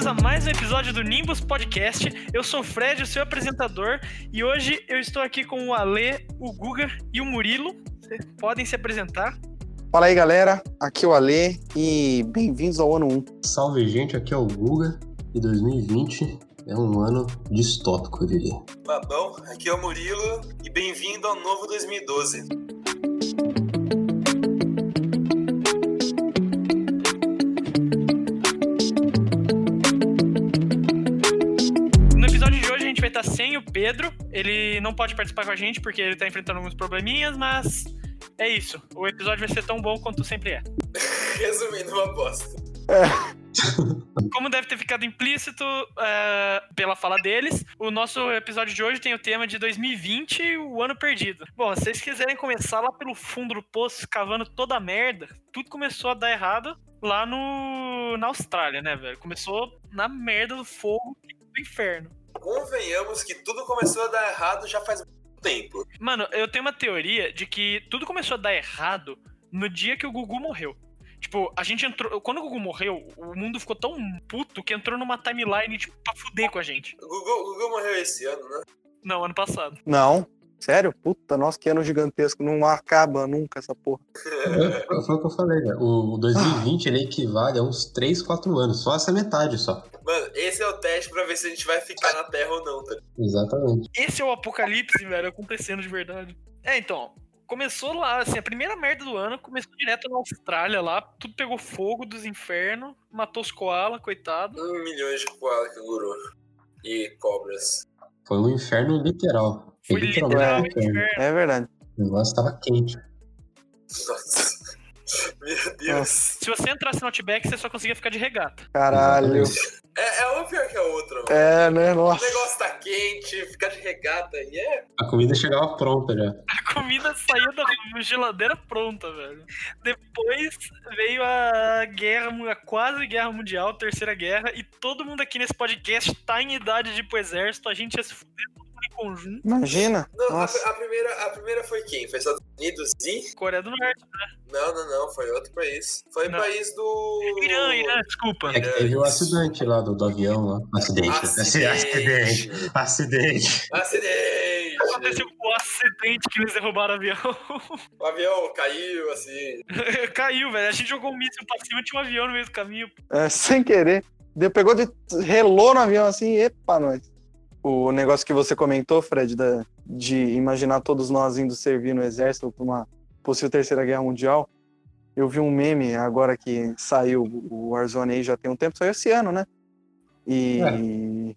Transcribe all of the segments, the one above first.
bem-vindos a mais um episódio do Nimbus Podcast. Eu sou o Fred, o seu apresentador, e hoje eu estou aqui com o Ale, o Guga e o Murilo. Vocês podem se apresentar. Fala aí, galera. Aqui é o Ale e bem-vindos ao ano 1. Salve, gente. Aqui é o Guga e 2020 é um ano distópico, eu diria. Babão, aqui é o Murilo e bem-vindo ao novo 2012. Ele não pode participar com a gente porque ele está enfrentando alguns probleminhas, mas é isso. O episódio vai ser tão bom quanto sempre é. Resumindo, uma bosta. Como deve ter ficado implícito é, pela fala deles, o nosso episódio de hoje tem o tema de 2020, o ano perdido. Bom, se vocês quiserem começar lá pelo fundo do poço, cavando toda a merda, tudo começou a dar errado lá no na Austrália, né, velho? Começou na merda do fogo do inferno. Convenhamos que tudo começou a dar errado já faz muito tempo. Mano, eu tenho uma teoria de que tudo começou a dar errado no dia que o Gugu morreu. Tipo, a gente entrou. Quando o Gugu morreu, o mundo ficou tão puto que entrou numa timeline, tipo, pra fuder com a gente. O Google, o Google morreu esse ano, né? Não, ano passado. Não, sério? Puta, nossa, que ano gigantesco. Não acaba nunca essa porra. Foi, foi o que eu falei, né? O 2020 ele equivale a uns 3, 4 anos. Só essa metade só. Mano, esse é o teste pra ver se a gente vai ficar na Terra ou não, tá? Exatamente. Esse é o apocalipse, velho, acontecendo de verdade. É, então. Começou lá, assim, a primeira merda do ano começou direto na Austrália lá, tudo pegou fogo dos infernos, matou os koala, coitado. Um milhão de koala canguru. E cobras. Foi um inferno literal. Foi literalmente literal inferno. inferno. É verdade. O negócio tava quente. Nossa. Meu Deus. Se você entrasse no Outback, você só conseguia ficar de regata. Caralho. É, é um pior que a outra, mano. É, né? O Nossa. negócio tá quente, ficar de regata e é. A comida chegava pronta já. A comida saía da geladeira pronta, velho. Depois veio a guerra, a quase guerra mundial, terceira guerra, e todo mundo aqui nesse podcast tá em idade de ir pro exército, a gente ia se fuder todo em conjunto. Imagina. Não, a, Nossa. a primeira, a primeira foi quem? Foi Estados Unidos e. Coreia do Norte. Não, não, não, foi outro país. Foi Não. país do. Irã, Irã, desculpa. É que teve o acidente lá do, do avião lá. Acidente. Acidente. Acidente. Acidente. Acidente! Aconteceu o acidente que eles derrubaram o avião. O avião caiu, assim. Caiu, velho. A gente jogou um míssil pra cima, tinha um avião no meio do caminho. É, sem querer. Deu, pegou de. relou no avião assim, epa, nós. O negócio que você comentou, Fred, da- de imaginar todos nós indo servir no exército pra uma possível terceira guerra mundial. Eu vi um meme agora que saiu o Warzone aí já tem um tempo, saiu esse ano, né? E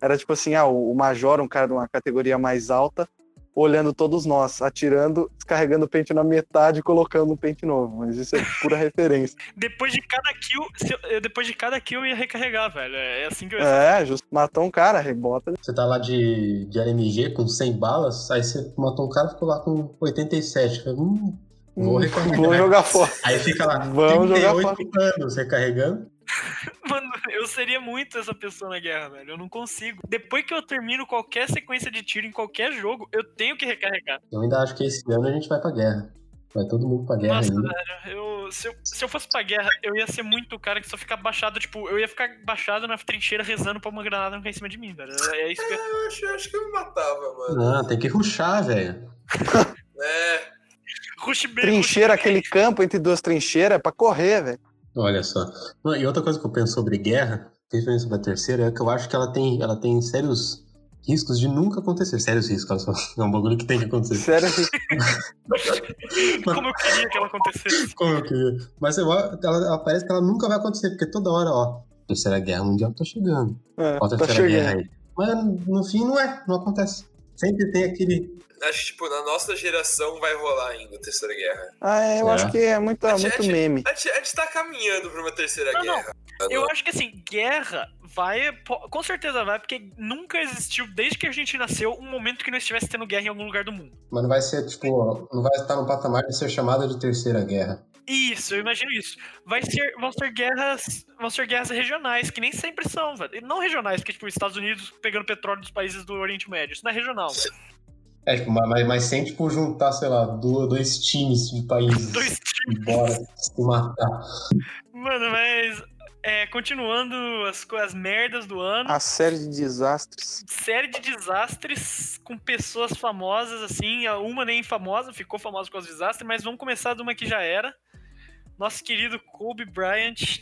era tipo assim, ah, o major, um cara de uma categoria mais alta, olhando todos nós, atirando, descarregando o pente na metade e colocando um pente novo. Mas isso é pura referência. Depois de cada kill, eu- depois de cada kill eu ia recarregar, velho. É assim que eu ia É, justo. Matou um cara, rebota. Você tá lá de, de LMG com 100 balas, aí você matou um cara e ficou lá com 87. Falei, Hum, vou Hum, recarregar. Vou jogar fora. Aí fica lá, Vamos jogar 38 anos recarregando. Mano, eu seria muito essa pessoa na guerra, velho. Eu não consigo. Depois que eu termino qualquer sequência de tiro em qualquer jogo, eu tenho que recarregar. Eu ainda acho que esse ano a gente vai pra guerra. Vai todo mundo pra guerra Nossa, ainda. velho, eu, se, eu, se eu fosse pra guerra, eu ia ser muito o cara que só fica baixado, tipo, eu ia ficar baixado na trincheira rezando pra uma granada não cair em cima de mim, velho. É isso que eu... Eu acho, eu acho que eu me matava, mano. Não, tem que ruxar, velho. É. Rush B, Trincheira, aquele campo entre duas trincheiras, é pra correr, velho. Olha só. E outra coisa que eu penso sobre guerra, principalmente sobre a terceira, é que eu acho que ela tem, ela tem sérios riscos de nunca acontecer. Sérios riscos. É um bagulho que tem que acontecer. Sério, Como eu queria que ela acontecesse. Como eu queria. Mas eu, ela, ela parece que ela nunca vai acontecer, porque toda hora, ó, Terceira Guerra Mundial tá chegando. é, Ó, tá Terceira Guerra chegando. aí. Mas no fim não é, não acontece. Sempre tem aquele. Acho que, tipo, na nossa geração vai rolar ainda a Terceira Guerra. Ah, é, eu É. acho que é muita, A gente- muito meme. A gente, a gente tá caminhando pra uma Terceira Não, não. Guerra. Eu acho que assim, guerra vai. Com certeza vai, porque nunca existiu, desde que a gente nasceu, um momento que não estivesse tendo guerra em algum lugar do mundo. Mas não vai ser, tipo, não vai estar no patamar de ser chamada de Terceira Guerra. Isso, eu imagino isso. Vai ser, vão ser guerras, vão ser guerras regionais, que nem sempre são, velho. E não regionais, que tipo os Estados Unidos pegando petróleo dos países do Oriente Médio. Isso não é regional. velho. É, tipo, mas, mas sem, tipo, juntar, sei lá, duas, dois times de países. Dois e Bora se matar. Mano, mas É, continuando as, as merdas do ano. A série de desastres. Série de desastres com pessoas famosas, assim. Uma nem famosa, ficou famosa por causa do desastre, mas vamos começar de uma que já era. Nosso querido Kobe Bryant.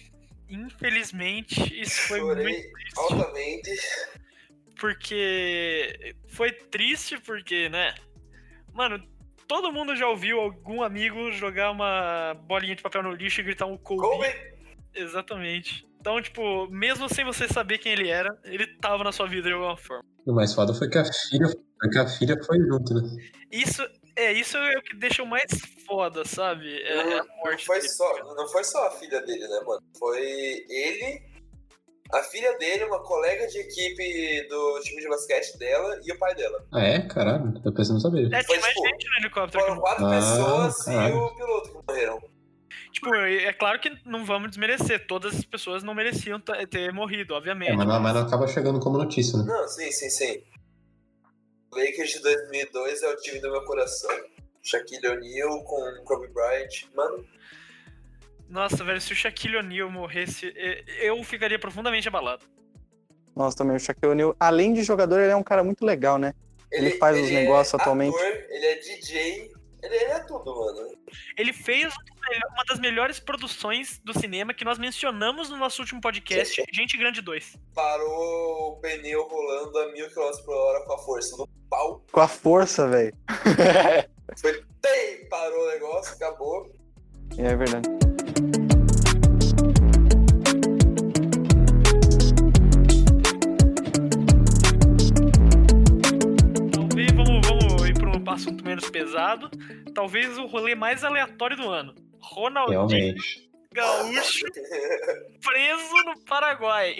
Infelizmente, isso foi muito Chorei triste. altamente. Porque foi triste, porque, né? Mano, todo mundo já ouviu algum amigo jogar uma bolinha de papel no lixo e gritar um Kobe. Kobe, Exatamente. Então, tipo, mesmo sem você saber quem ele era, ele tava na sua vida de alguma forma. O mais foda foi que a filha, foi que a filha foi junto, né? Isso é isso é o que deixa o mais foda, sabe? É, é a não, não morte. foi dele. só, não foi só a filha dele, né, mano? Foi ele, a filha dele, uma colega de equipe do time de basquete dela e o pai dela. Ah, é? Caralho, eu pensei não saber. É, tinha mais tipo, gente no helicóptero. Foram quatro Ah, pessoas e caralho. o piloto que morreram. Tipo, é claro que não vamos desmerecer. Todas as pessoas não mereciam ter morrido, obviamente. É, mas, não, mas não acaba chegando como notícia, né? Não, sim, sim, sim. O Lakers de 2002 é o time do meu coração. Shaquille O'Neal com Kobe Bryant. Mano, Nossa, velho, se o Shaquille O'Neal morresse, eu ficaria profundamente abalado. Nossa, também o Shaquille O'Neal, além de jogador, ele é um cara muito legal, né? Ele faz os negócios é atualmente. Ator, ele é DJ, ele, ele é tudo, mano. Ele fez uma das melhores produções do cinema que nós mencionamos no nosso último podcast, Gente Grande 2. Parou o pneu rolando a mil km por hora com a força do pau. Com a força, velho. Foi, tem, parou o negócio, acabou. é verdade. Assunto menos pesado. Talvez o rolê mais aleatório do ano. Ronaldinho Realmente. Gaúcho preso no Paraguai.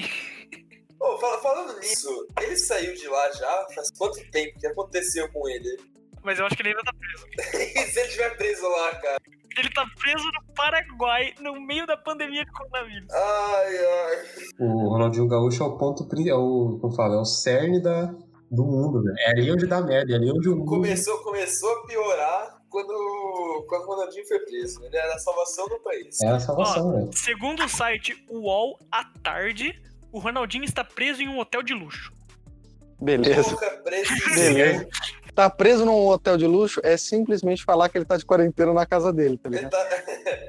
Fala- falando nisso, ele saiu de lá já? Faz quanto tempo? Que aconteceu com ele? Mas eu acho que ele ainda tá preso. E se ele estiver preso lá, cara? Ele tá preso no Paraguai, no meio da pandemia de coronavírus. Ai, ai. O Ronaldinho Gaúcho é o ponto, é o, como fala, é o cerne da, do mundo, né? É ali onde dá merda, é ali onde o mundo... Começou, começou a piorar quando, quando o Ronaldinho foi preso. Ele era a salvação do país. É a salvação, velho. Segundo o site UOL à tarde, o Ronaldinho está preso em um hotel de luxo. Beleza. Porra, preso. Beleza. Tá preso num hotel de luxo é simplesmente falar que ele tá de quarentena na casa dele, tá Ele ligado? tá...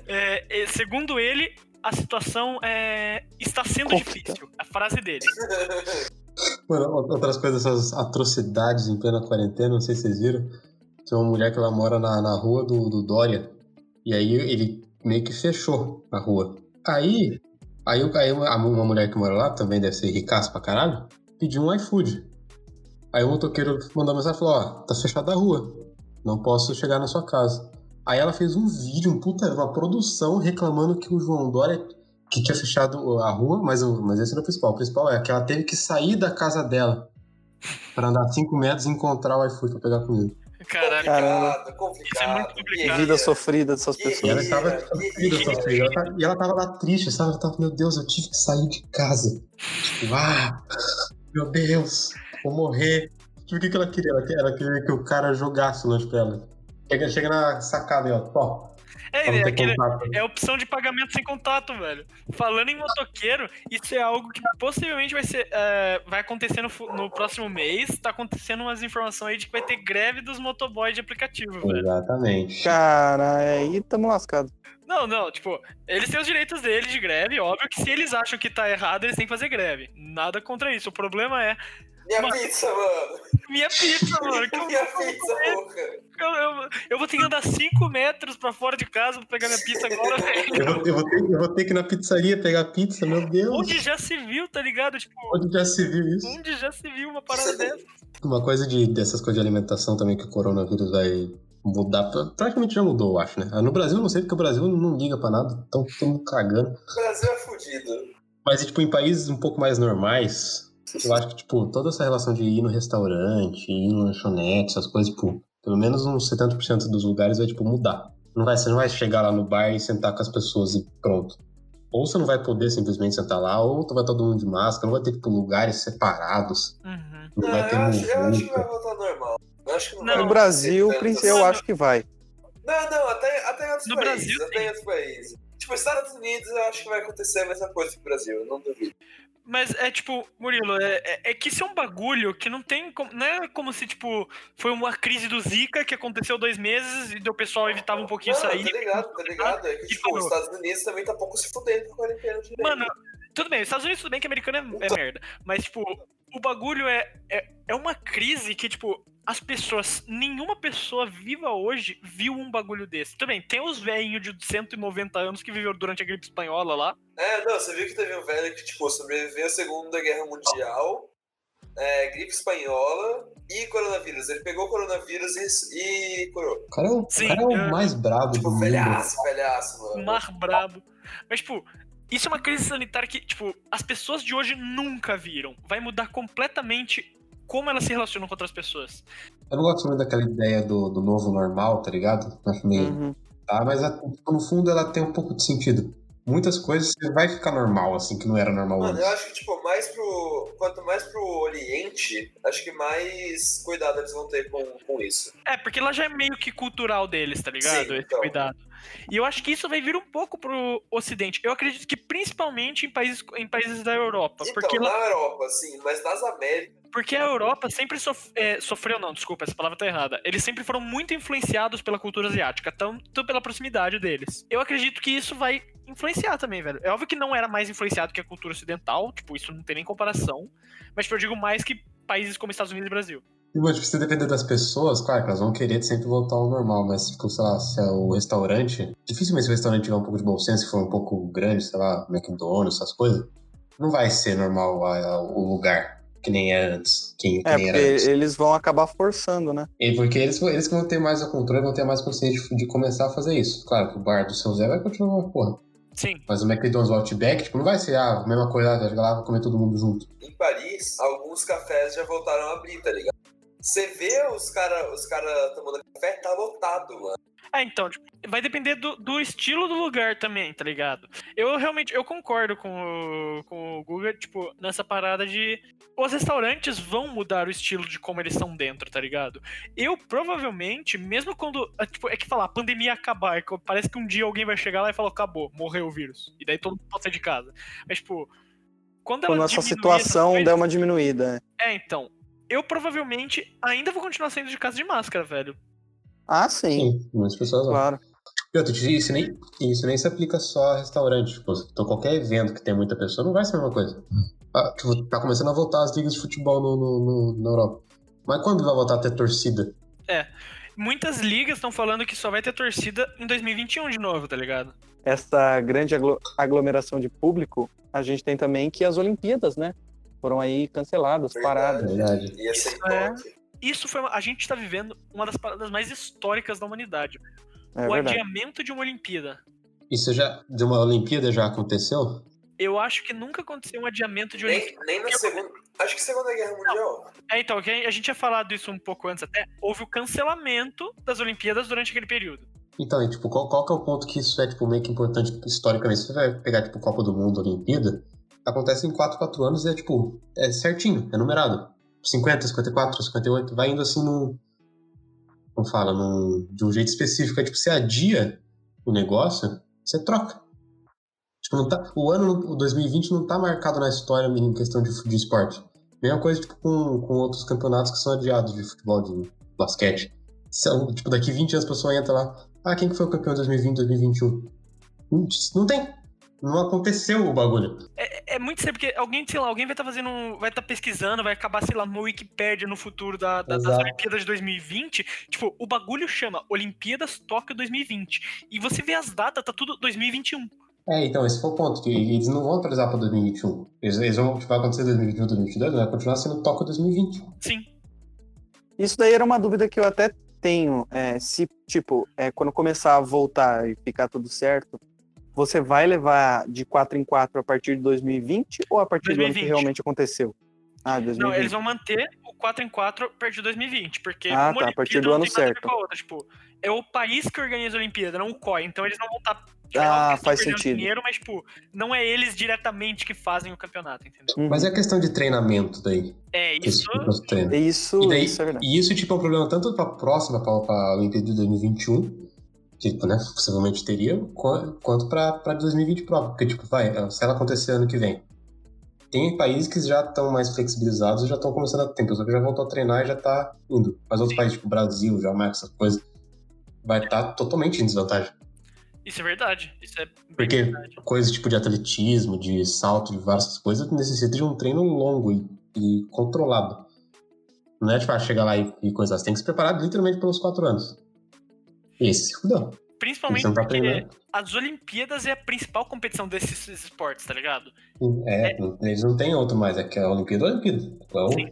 É, é, segundo ele, a situação é, está sendo Complicado. difícil. A frase dele. Mano, outras coisas, essas atrocidades em plena quarentena, não sei se vocês viram. Tem uma mulher que ela mora na, na rua do, do Dória. E aí ele meio que fechou a rua. Aí, aí, aí uma, uma mulher que mora lá, também deve ser ricaça pra caralho, pediu um iFood. Aí o motoqueiro mandou mensagem e falou, ó, tá fechada a rua. Não posso chegar na sua casa. Aí ela fez um vídeo, um puta, uma produção reclamando que o João Dória que tinha fechado a rua, mas, o, mas esse não é o principal. O principal é que ela teve que sair da casa dela pra andar 5 metros e encontrar o iFood pra pegar comida. Caralho. Caramba. complicado, complicado. Isso é muito complicado. Vida sofrida dessas E pessoas. ela estava Guerreira, sofrida, E ela tava lá triste, sabe? Ela tava, meu Deus, eu tive que sair de casa. Tipo, ah, meu Deus, vou morrer. Tipo, o que, que ela queria? Ela queria, ela queria que o cara jogasse o lanche pra ela. Chega, chega na sacada aí, ó. Ó, É, é, aquele- é opção de pagamento sem contato, velho. Falando em motoqueiro, isso é algo que possivelmente vai ser. é, vai acontecer no, no próximo mês. Tá acontecendo umas informações aí de que vai ter greve dos motoboys de aplicativo, velho. Exatamente. Cara, aí tamo lascado. Não, não, tipo, eles têm os direitos deles de greve, óbvio que se eles acham que tá errado, eles têm que fazer greve. Nada contra isso. O problema é Minha Mano. pizza, mano. minha pizza, mano. que eu, Minha pizza, porra. eu, eu, eu vou ter que andar 5 metros pra fora de casa pra pegar minha pizza agora, velho. Eu vou, eu, vou ter, eu vou ter que ir na pizzaria pegar pizza, meu Deus. Onde já se viu, tá ligado? Tipo, Onde já se viu isso? onde já se viu uma parada dessa? Uma coisa de, dessas coisas de alimentação também que o coronavírus vai mudar. pra- Praticamente já mudou, eu acho, né? No Brasil eu não sei, porque o Brasil não liga pra nada. Estão todo mundo cagando. O Brasil é fudido. Mas, tipo, em países um pouco mais normais, eu acho que, tipo, toda essa relação de ir no restaurante, ir no lanchonete, essas coisas, tipo, pelo menos uns 70% dos lugares vai, tipo, mudar. Não vai, você não vai chegar lá no bar e sentar com as pessoas e pronto. Ou você não vai poder simplesmente sentar lá, ou tu vai todo mundo de máscara, não vai ter, tipo, lugares separados. Uhum. Não, Não, vai ter eu, acho, eu acho que vai voltar normal. Eu acho que não, Não. vai No Brasil, eu acho que vai. Não, não, até, até em outros No países. Brasil, até em outros países. Tipo, Estados Unidos eu acho que vai acontecer a mesma coisa que o Brasil, eu não duvido. Mas é tipo, Murilo, é, é, é que isso é um bagulho que não tem como. Não é como se, tipo, foi uma crise do Zika que aconteceu dois meses e o pessoal evitava um pouquinho Não, sair. tá ligado, tá ligado. É que, tipo, falou. os Estados Unidos também tá pouco se fudendo com a quarentena direito. Mano, tudo bem, os Estados Unidos tudo bem que americano é, é merda. Mas, tipo, o bagulho é, é, é uma crise que, tipo, as pessoas. Nenhuma pessoa viva hoje viu um bagulho desse. Tudo bem, tem os velhinhos de 190 anos que viveram durante a gripe espanhola lá. É, não, você viu que teve um velho que, tipo, sobreviveu à Segunda Guerra Mundial, é, gripe espanhola e coronavírus. Ele pegou o coronavírus e, e curou. O cara é o, Sim, cara é o é. mais brabo do Tipo, mundo. velhaço, velhaço, mano. Mar brabo. Mas, tipo, isso é uma crise sanitária que, tipo, as pessoas de hoje nunca viram. Vai mudar completamente como elas se relacionam com outras pessoas. Eu não gosto muito daquela ideia do, do novo normal, tá ligado? Acho meio. Uhum. Tá, mas a- no fundo ela tem um pouco de sentido. Muitas coisas vai ficar normal, assim, que não era normal Mano, antes. eu acho que, tipo, mais pro. Quanto mais pro Oriente, acho que mais cuidado eles vão ter com, com isso. É, porque lá já é meio que cultural deles, tá ligado? Sim, Esse então. cuidado. E eu acho que isso vai vir um pouco pro Ocidente. Eu acredito que principalmente em países, em países da Europa. Então, porque, lá- na Europa, sim, mas nas Américas. Porque a Europa sempre sof- é, sofreu, não, desculpa, essa palavra tá errada. Eles sempre foram muito influenciados pela cultura asiática, tanto pela proximidade deles. Eu acredito que isso vai influenciar também, velho. É óbvio que não era mais influenciado que a cultura ocidental, tipo, isso não tem nem comparação. Mas tipo, eu digo mais que países como Estados Unidos e Brasil. Mano, tipo, se depender das pessoas, claro que elas vão querer sempre voltar ao normal, mas, tipo, sei lá, se é o restaurante. Dificilmente se o restaurante tiver um pouco de bom senso, se for um pouco grande, sei lá, McDonald's, essas coisas, não vai ser normal a- a- o lugar, que nem era antes. Que, que É, nem era porque antes. eles vão acabar forçando, né? E porque eles, eles que vão ter mais o controle, vão ter mais consciência de, de começar a fazer isso. Claro que o bar do seu Zé vai continuar uma porra. Sim. Mas o McDonald's Outback, tipo, não vai ser ah, a mesma coisa, vai chegar lá e comer todo mundo junto. Em Paris, alguns cafés já voltaram a abrir, tá ligado? Você vê os caras os cara tomando café, tá lotado, mano. É, então, tipo, vai depender do, do estilo do lugar também, tá ligado? Eu realmente, eu concordo com o, com o Guga, tipo, nessa parada de... Os restaurantes vão mudar o estilo de como eles estão dentro, tá ligado? Eu, provavelmente, mesmo quando... é, Tipo, é que falar, a pandemia acabar, parece que um dia alguém vai chegar lá e falar, acabou, morreu o vírus. E daí todo mundo pode sair de casa. Mas, tipo... Quando Quando nossa situação coisas- der uma diminuída. é. É, então... Eu provavelmente ainda vou continuar saindo de casa de máscara, velho. Ah, sim, Sim, muitas pessoas vão. claro. E outra, isso nem, isso nem se aplica só a restaurante. Tipo, então qualquer evento que tem muita pessoa não vai ser a mesma coisa. Ah, tipo, tá começando a voltar as ligas de futebol no, no- no- na Europa. Mas quando vai voltar a ter torcida? Muitas ligas estão falando que só vai ter torcida em 2021 de novo, tá ligado? Essa grande aglo- aglomeração de público, a gente tem também que as Olimpíadas, né? Foram aí canceladas, paradas. Verdade. Ia ser Isso é-. Isso foi. uma- A gente tá vivendo uma das paradas mais históricas da humanidade. É o verdade. adiamento de uma Olimpíada. Isso já, de uma Olimpíada já aconteceu? Eu acho que nunca aconteceu um adiamento de Nem, Olimpíada. nem na segunda. Acho que Segunda Guerra Mundial. É, então, a gente tinha falado isso um pouco antes até. Houve o cancelamento das Olimpíadas durante aquele período. Então, e, tipo, qual, qual que é o ponto que isso é, tipo, meio que importante historicamente? Se você vai pegar, tipo, Copa do Mundo, Olimpíada, acontece em 4, 4 anos e é, tipo, é certinho, é numerado. 50, 54, 58, vai indo assim num... Como fala? Num, de um jeito específico. É, tipo, você adia o negócio, você troca. Tipo, não tá, o ano, o 2020 não tá marcado na história em questão de, de esporte. Mesma coisa, tipo, com, com outros campeonatos que são adiados de futebol, de basquete. São, tipo, daqui 20 anos a pessoa entra lá, ah, quem que foi o campeão de 2020, 2021? Não, não tem. Não aconteceu o bagulho. É, muito sério, porque alguém, sei lá, alguém vai estar fazendo. um- Vai estar pesquisando, vai acabar, sei lá, no Wikipedia no futuro da- da- das. Olimpíadas de 2020. Tipo, o bagulho chama Olimpíadas Tóquio 2020. E você vê as datas, tá tudo 2021. É, então, esse foi o ponto, que eles não vão atualizar pra 2021. Eles, eles vão, tipo, vai acontecer 2021, 2022, vai continuar sendo Tóquio 2020. Sim. Isso daí era uma dúvida que eu até tenho. é, se, tipo, é, quando começar a voltar e ficar tudo certo, você vai levar de 4 em 4 a partir de 2020 ou a partir do ano 2020. que realmente aconteceu? Ah, 2020. Não, eles vão manter o 4 em 4 a partir de 2020, porque Ah, uma tá, a partir do ano a certo. a outra, tipo, é o país que organiza a Olimpíada, não o COI, então eles não vão estar Ah, faz sentido. dinheiro, mas tipo, não é eles diretamente que fazem o campeonato, entendeu? Uhum. Mas é questão de treinamento daí. É isso. tipo de treino. Isso, E, daí, isso é verdade. e isso, tipo, é um problema tanto pra próxima, pra, pra Olimpíada de 2021, que né, possivelmente teria, qu- quanto para 2020 próprio. Porque, tipo, vai, se ela acontecer ano que vem, tem países que já estão mais flexibilizados e já estão começando a. Tem pessoa que já voltou a treinar e já tá indo. Mas outros países, tipo Brasil, Jamaica, essas coisas, vai estar totalmente em desvantagem. Isso é verdade. Isso é Porque verdade. coisas tipo de atletismo, de salto, de várias coisas, necessita de um treino longo e, e controlado. Não é tipo, ah, chegar lá e, e coisar. Você tem que se preparar literalmente pelos quatro anos. Esse se fudeu. Principalmente tá porque treinando. as Olimpíadas é a principal competição desses esportes, tá ligado? É, não- eles não tem outro mais. É que a Olimpíada é a Olimpíada. Então, Sim.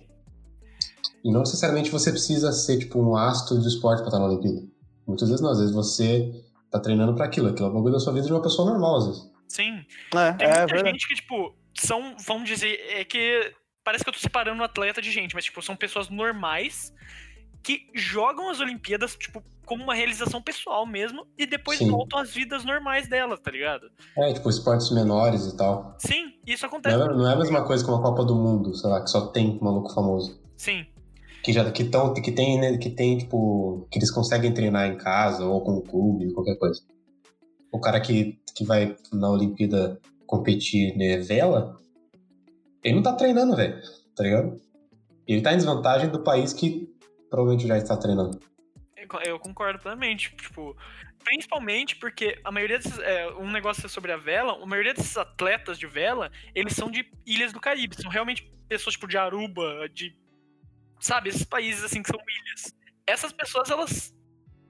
e não necessariamente você precisa ser tipo um astro do esporte pra estar na Olimpíada. Muitas vezes não. Às vezes você tá treinando pra aquilo. Aquilo é o bagulho da sua vida de uma pessoa normal, às vezes. Sim. É, Tem é muita verdade. gente que, tipo, são, vamos dizer, é que parece que eu tô separando um atleta de gente, mas, tipo, são pessoas normais que jogam as Olimpíadas, tipo, como uma realização pessoal mesmo, e depois Sim. voltam às vidas normais delas, tá ligado? É, tipo, esportes menores e tal. Sim, isso Não acontece. é, não é a mesma coisa que uma Copa do Mundo, sei lá, que só tem maluco famoso. Sim, Que já que, tão, que tem, né, que tem, tipo, que eles conseguem treinar em casa ou com o clube, qualquer coisa. O cara que, que vai na Olimpíada competir né, vela, ele não tá treinando, velho, tá ligado? Ele tá em desvantagem do país que provavelmente já está treinando. eu- concordo plenamente. Tipo, principalmente porque a maioria desses. É, um negócio sobre a vela, a maioria desses atletas de vela, eles são de ilhas do Caribe. São realmente pessoas, tipo, de Aruba, de. Sabe, esses países assim que são ilhas. Essas pessoas, elas.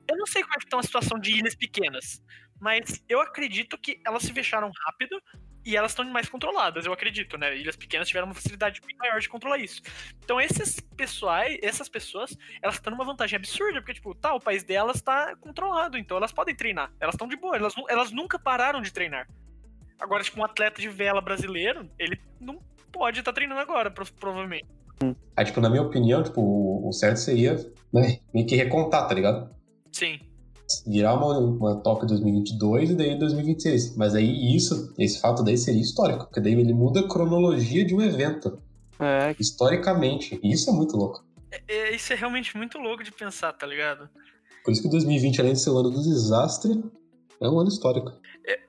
Eu não sei como é que estão a situação de ilhas pequenas, mas eu acredito que elas se fecharam rápido e elas estão mais controladas, eu acredito, né? Ilhas pequenas tiveram uma facilidade bem maior de controlar isso. Então, esses pessoais, essas pessoas, elas estão numa vantagem absurda, porque, tipo, tá, o país delas tá controlado, então elas podem treinar. Elas estão de boa, elas, elas nunca pararam de treinar. Agora, tipo, um atleta de vela brasileiro, ele não pode estar treinando agora, pro- provavelmente. Aí, tipo, na minha opinião, tipo, o, o certo seria, né, meio que recontar, tá ligado? Sim, Virar uma, uma Tóquio 2022 e daí 2026. Mas aí isso, esse fato daí seria histórico, porque daí ele muda a cronologia de um evento, É, historicamente. E isso é muito louco. É- é- isso é realmente muito louco de pensar, tá ligado? Por isso que 2020, além de ser o ano do desastre, é um ano histórico.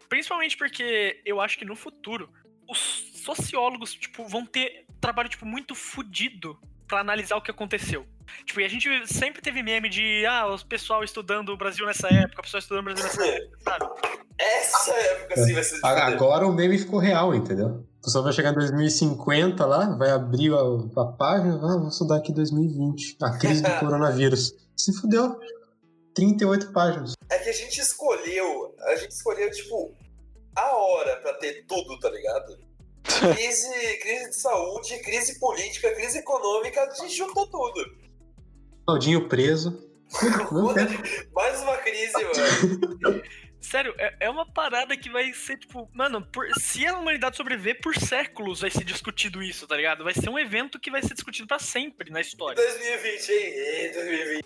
Principalmente porque eu acho que no futuro os sociólogos, tipo, vão ter trabalho, tipo, muito fudido pra analisar o que aconteceu. Tipo, e a gente sempre teve meme de, ah, os pessoal estudando o Brasil nessa época, o pessoal estudando o Brasil nessa época, sabe? Essa época sim vai ser. Agora o meme ficou real, entendeu? O pessoal vai chegar em 2050 lá, vai abrir a, a página, ah, vou estudar aqui 2020, a crise do coronavírus. Se fudeu. 38 páginas. É que a gente escolheu, a gente escolheu, tipo, a hora pra ter tudo, tá ligado? Crise, crise de saúde, crise política, crise econômica, a gente juntou tudo. Claudinho preso. Mais uma crise, mano. Sério, é, é uma parada que vai ser, tipo, mano, por- se a humanidade sobreviver por séculos, vai ser discutido isso, tá ligado? Vai ser um evento que vai ser discutido pra sempre na história. 2020, hein? Ei, 2020.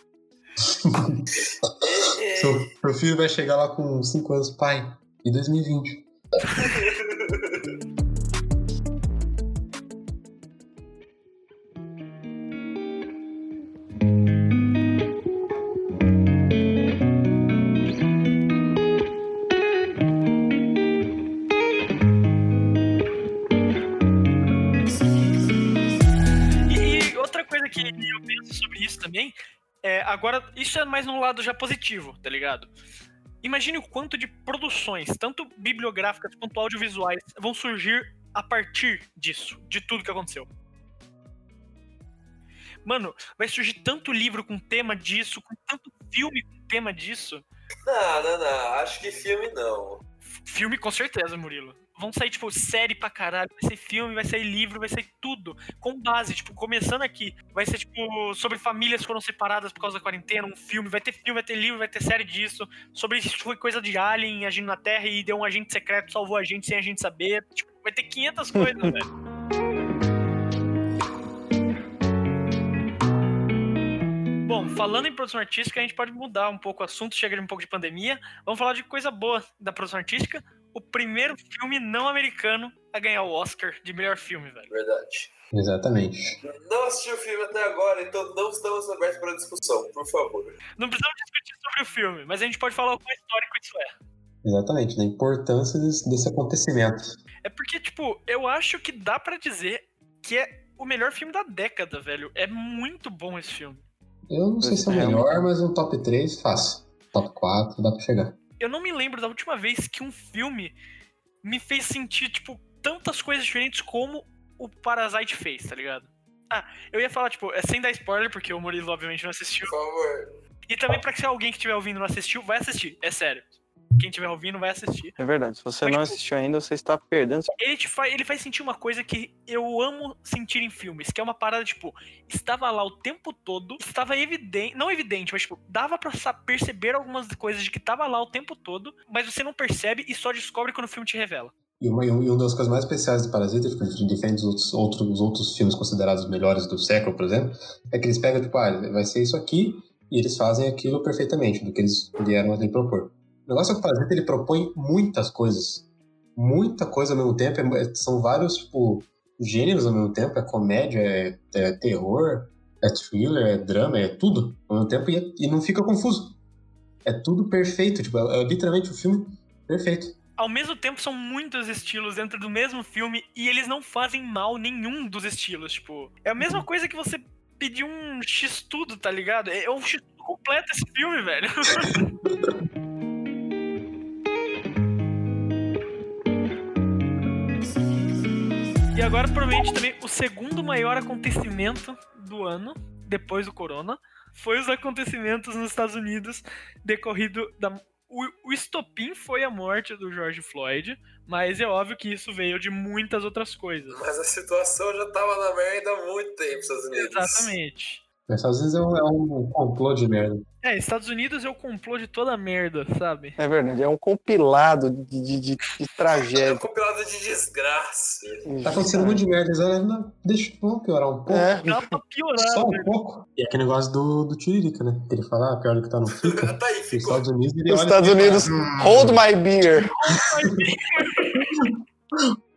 Ei, ei. Seu, seu filho vai chegar lá com 5 anos, pai. E 2020. é, agora, isso é mais no lado já positivo, tá ligado? Imagine o quanto de produções, tanto bibliográficas quanto audiovisuais, vão surgir a partir disso, de tudo que aconteceu. Mano, vai surgir tanto livro com tema disso, com tanto filme com tema disso. Não, não, não. Acho que filme não. Filme com certeza, Murilo. Vão sair, tipo, série pra caralho. Vai ser filme, vai sair livro, vai sair tudo. Com base, tipo, começando aqui. Vai ser, tipo, sobre famílias que foram separadas por causa da quarentena. Um filme. Vai ter filme, vai ter livro, vai ter série disso. Sobre isso foi coisa de Alien agindo na Terra e deu um agente secreto, salvou a gente sem a gente saber. Tipo, vai ter 500 coisas, velho. Bom, falando em produção artística, a gente pode mudar um pouco o assunto, chega de um pouco de pandemia. Vamos falar de coisa boa da produção artística. O primeiro filme não americano a ganhar o Oscar de melhor filme, velho. Verdade. Exatamente. Não assisti o filme até agora, então não estamos abertos para discussão, por favor. Não precisamos discutir sobre o filme, mas a gente pode falar o quão histórico isso é. Exatamente, da importância desse, desse acontecimento. É porque, tipo, eu acho que dá pra dizer que é o melhor filme da década, velho. É muito bom esse filme. Eu não sei se é o melhor, mas um top 3 fácil. Top 4, dá pra chegar. Eu não me lembro da última vez que um filme me fez sentir, tipo, tantas coisas diferentes como o Parasite fez, tá ligado? Ah, eu ia falar, tipo, é sem dar spoiler, porque o Murilo obviamente não assistiu. Por favor. E também pra que se alguém que estiver ouvindo não assistiu, vai assistir. É sério. Quem estiver ouvindo vai assistir. É verdade. Se você Mas, não tipo, assistiu ainda, você está perdendo. Ele te faz, ele faz sentir uma coisa que eu amo sentir em filmes, que é uma parada, tipo, estava lá o tempo todo, estava evidente, não evidente, mas, tipo, dava pra perceber algumas coisas de que tava lá o tempo todo, mas você não percebe e só descobre quando o filme te revela. E uma, e um- e uma das coisas mais especiais do Parasita, tipo, diferente dos outros, outros, os outros filmes considerados os melhores do século, por exemplo, é que eles pegam, tipo, ah, vai ser isso aqui, e eles fazem aquilo perfeitamente, do que eles vieram ali propor. O negócio é que o Parasita, ele propõe muitas coisas. Muita coisa ao mesmo tempo, é- é- são vários, tipo, gêneros ao mesmo tempo, é comédia, é, é terror, é thriller, é drama, é tudo ao mesmo tempo, e, e não fica confuso. É tudo perfeito, tipo, é, é literalmente o filme perfeito. Ao mesmo tempo, são muitos estilos dentro do mesmo filme e eles não fazem mal nenhum dos estilos, tipo. É a mesma coisa que você pedir um X-tudo, tá ligado? É um X-tudo completo esse filme, velho. E agora, provavelmente, também o segundo maior acontecimento do ano, depois do Corona, foi os acontecimentos nos Estados Unidos decorrido da. O, o estopim foi a morte do George Floyd, mas é óbvio que isso veio de muitas outras coisas. Mas a situação já tava na merda há muito tempo, Estados Unidos. Exatamente. Mas às vezes é um, é um complô de merda. É, Estados Unidos é o complô de toda a merda, sabe? É verdade, é um compilado de, de, de, de É um tragédia. compilado de desgraça. Tá acontecendo muito de merda, eles olham, não, deixa, vamos piorar um pouco. É, Dá pra piorar, Só um velho. pouco. E aquele negócio do, do Tiririca, né? Que ele fala, ah, pior do que tá no fica. tá aí, ficou. Estados Unidos, ele Os olha Estados assim e Unidos, fala, hold my beer.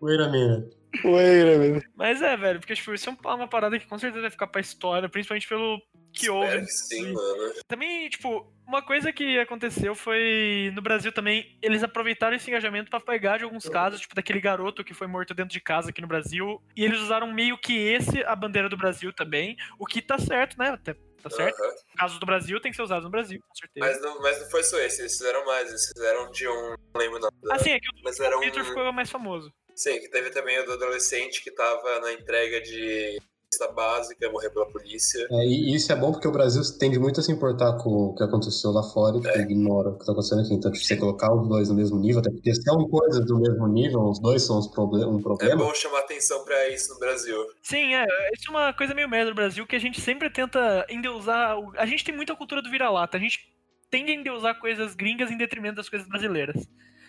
Wait a minute. Wait a minute. Mas é, velho, porque tipo, isso é uma parada que com certeza vai ficar pra história, principalmente pelo que houve. Sim, mano. Também, tipo, uma coisa que aconteceu foi no Brasil também, eles aproveitaram esse engajamento pra pegar de alguns casos, tipo daquele garoto que foi morto dentro de casa aqui no Brasil, e eles usaram meio que esse a bandeira do Brasil também, o que tá certo, né? Até tá certo. Aham. Casos do Brasil tem que ser usados no Brasil, com certeza. Mas não, mas não foi só esse, eles fizeram mais, eles fizeram de um. Não lembro não. Assim, é que o Mas era um. Ficou mais famoso. Sim, que teve também o do adolescente que tava na entrega de cesta básica, morreu pela polícia. É, e isso é bom porque o Brasil tende muito a se importar com o que aconteceu lá fora e tipo, ignora o que tá acontecendo aqui. Então, tipo, você colocar os dois no mesmo nível, até porque se são coisas do mesmo nível, os dois são um É problema. bom chamar atenção pra isso no Brasil. Sim, é. Isso é uma coisa meio merda do Brasil que a gente sempre tenta endeusar. o- A gente tem muita cultura do vira-lata. A gente tende a endeusar coisas gringas em detrimento das coisas brasileiras.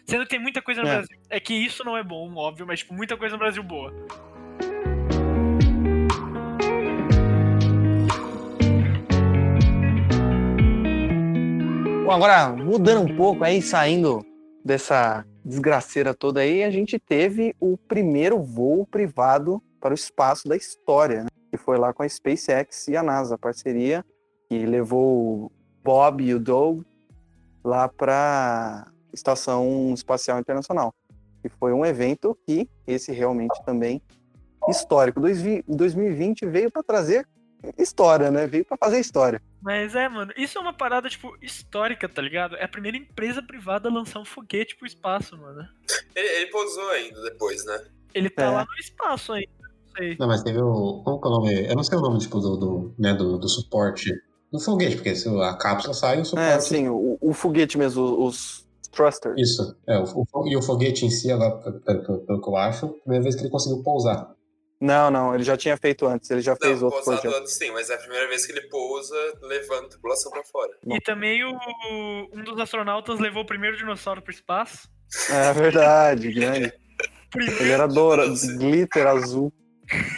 Sendo que tem muita coisa no É. Brasil. É que isso não é bom, óbvio, mas tipo, muita coisa no Brasil boa. Bom, agora, mudando um pouco aí, saindo dessa desgraceira toda aí, a gente teve o primeiro voo privado para o espaço da história, né? Que foi lá com a SpaceX e a NASA, a parceria que levou o Bob e o Doug lá para Estação Espacial Internacional. E foi um evento que, esse realmente também histórico. Dois vi- 2020 veio para trazer história, né? Veio para fazer história. Mas é, mano, isso é uma parada, tipo, histórica, tá ligado? É a primeira empresa privada a lançar um foguete pro espaço, mano. Ele, ele pousou ainda depois, né? Ele tá É. lá no espaço ainda, não sei. Não, mas teve o. Como que é o nome? Eu não sei o nome, tipo, do, do, né, do, do suporte do foguete, porque se a cápsula sai, o suporte. É, sim, o, o foguete mesmo, os thrusters. Isso. É, o, o- e o foguete em si, agora, pelo, pelo- pelo que eu acho, a primeira vez que ele conseguiu pousar. Não, não, ele já tinha feito antes, ele já fez Não, outro pousado projeto. antes sim, mas é a primeira vez que ele pousa, levando a tripulação pra fora. E também o, um dos astronautas levou o primeiro dinossauro pro espaço. É verdade, grande. Primeiro Ele era dourado, glitter azul.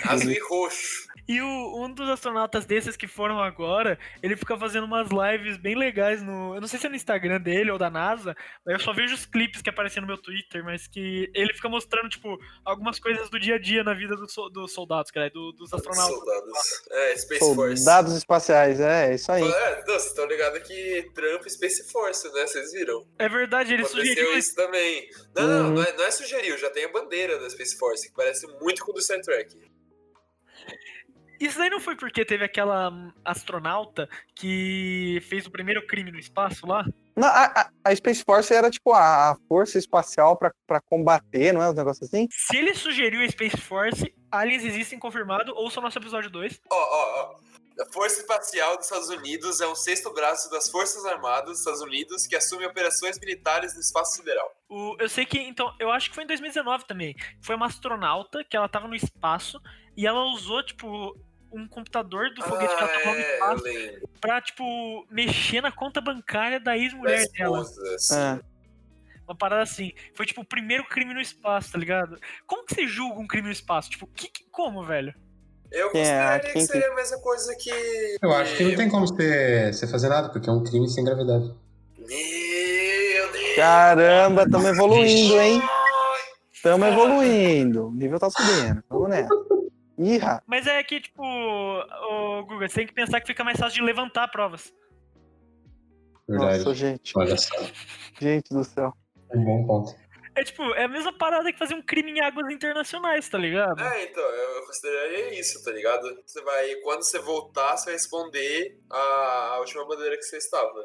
Azul e roxo. E o, um dos astronautas desses que foram agora, ele fica fazendo umas lives bem legais no. Eu não sei se é no Instagram dele ou da NASA, mas eu só vejo os clipes que aparecem no meu Twitter, mas que ele fica mostrando, tipo, algumas coisas do dia a dia na vida do, so- dos soldados, cara, do- dos astronautas. Soldados. É, Space Force. Soldados espaciais, é, é isso aí. É, não, vocês estão ligados que Trump e Space Force, né? Vocês viram? É verdade, ele Aconteceu sugeriu isso também. Não, não, Uhum. não é, não é sugeriu, já tem a bandeira da Space Force, que parece muito com o do Star Trek. Isso daí não foi porque teve aquela hum, astronauta que fez o primeiro crime no espaço lá? Não, a, a- Space Force era tipo a, a força espacial pra, pra combater, não é? Um negócio assim? Se ele sugeriu a Space Force, aliens existem confirmado, ouça o nosso episódio 2. Ó, ó, ó. A Força Espacial dos Estados Unidos é um sexto braço das Forças Armadas dos Estados Unidos que assume operações militares no espaço sideral. O, eu sei que, então, eu acho que foi em 2019 também. Foi uma astronauta que ela tava no espaço e ela usou, tipo, um computador do foguete que ela tava no é, eu espaço pra, tipo, mexer na conta bancária da ex-mulher dela. É. Uma parada assim. Foi, tipo, o primeiro crime no espaço, tá ligado? Como que você julga um crime no espaço? Tipo, que, que- como, velho? Eu É, consideraria que quem que- seria a mesma coisa que. Eu acho que não tem como você, você fazer nada, porque é um crime sem gravidade. Meu Deus! Caramba, estamos evoluindo, hein? Estamos evoluindo. O nível tá subindo. Vamos nessa. Ih, ra- Mas é que, tipo, o Guga, você tem que pensar que fica mais fácil de levantar provas. Verdade. Nossa, gente. Olha só. Gente do céu. Um bom ponto. É tipo, é a mesma parada que fazer um crime em águas internacionais, tá ligado? É, então, eu consideraria isso, tá ligado? Você vai, quando você voltar, você vai responder a, a última bandeira que você estava.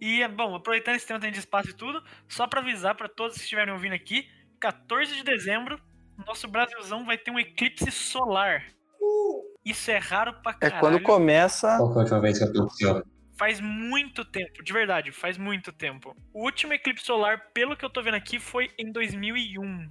E, é bom, aproveitando esse tema de espaço e tudo, só pra avisar pra todos que estiverem ouvindo aqui, 14 de dezembro, nosso Brasilzão vai ter um eclipse solar. Isso é raro pra É caralho. quando começa. Qual foi a última vez que aconteceu? Faz muito tempo, de verdade, faz muito tempo. O último eclipse solar, pelo que eu tô vendo aqui, foi em 2001.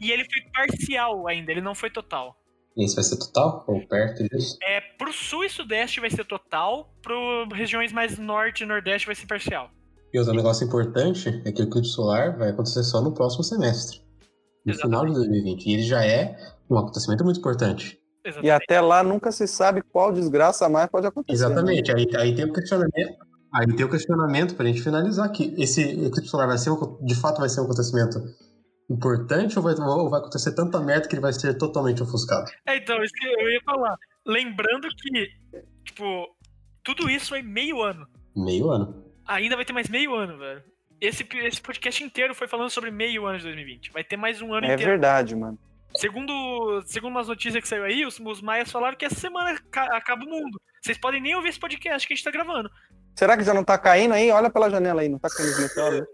E ele foi parcial ainda, ele não foi total. Esse vai ser total? Ou perto disso? É, pro sul e sudeste vai ser total, pro regiões mais norte e nordeste vai ser parcial. E outro negócio importante é que o eclipse solar vai acontecer só no próximo semestre. No final de 2020. E ele já é um acontecimento muito importante. Exatamente. E até lá nunca se sabe qual desgraça mais pode acontecer. né? Exatamente. Aí, aí tem o questionamento. Aí tem o questionamento pra gente finalizar aqui. Esse eclipse solar vai ser um- de fato vai ser um acontecimento importante ou vai, ou vai acontecer tanta merda que ele vai ser totalmente ofuscado? É, então, isso que eu ia falar. Lembrando que, tipo, tudo isso é meio ano. Meio ano. Ainda vai ter mais meio ano, velho. Esse, esse podcast inteiro foi falando sobre meio ano de 2020. Vai ter mais um ano É inteiro. verdade, mano. Segundo, segundo umas notícias que saiu aí, os, os maias falaram que essa semana ca- acaba o mundo. Vocês podem nem ouvir esse podcast que a gente tá gravando. Será que já não tá caindo aí? Olha pela janela aí, não tá caindo no céu, né?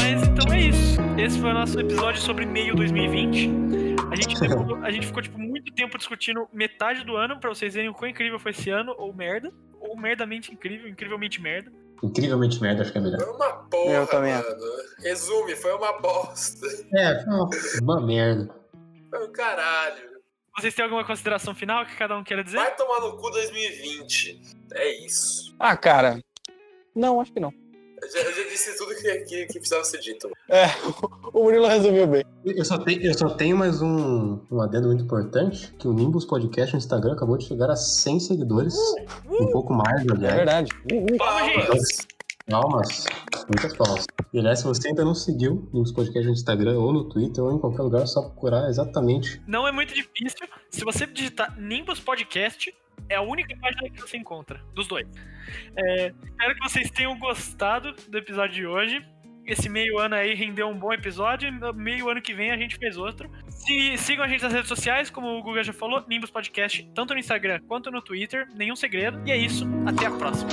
Mas então é isso. Esse foi o nosso episódio sobre meio 2020. A gente, ficou, a gente ficou, tipo, muito tempo discutindo metade do ano pra vocês verem o quão incrível foi esse ano, ou merda. Ou merdamente incrível, incrivelmente merda. Incrivelmente merda, acho que é melhor. Foi uma porra, Eu também mano. Resume, foi uma bosta. É, foi uma, uma merda. Foi um caralho. Vocês têm alguma consideração final que cada um queira dizer? Vai tomar no cu 2020. É isso. Ah, cara. Não, acho que não. Eu já, eu já disse tudo que, que, que precisava ser dito. É, o Murilo resumiu bem. Eu só, tenho, eu só tenho mais um, um adendo muito importante, que o Nimbus Podcast no Instagram acabou de chegar a 100 seguidores. Um pouco mais, É aliás. verdade. Uh, uh. Palmas, gente. Palmas. Muitas palmas. E aliás, se você ainda não seguiu o Nimbus Podcast no Instagram, ou no Twitter, ou em qualquer lugar, é só procurar exatamente. Não é muito difícil. Se você digitar Nimbus Podcast, é a única página que você encontra, dos dois. É, espero que vocês tenham gostado do episódio de hoje. Esse meio ano aí rendeu um bom episódio. Meio ano que vem a gente fez outro. Se, sigam a gente nas redes sociais, como o Guga já falou, Nimbus Podcast, tanto no Instagram quanto no Twitter. Nenhum segredo. E é isso. Até a próxima.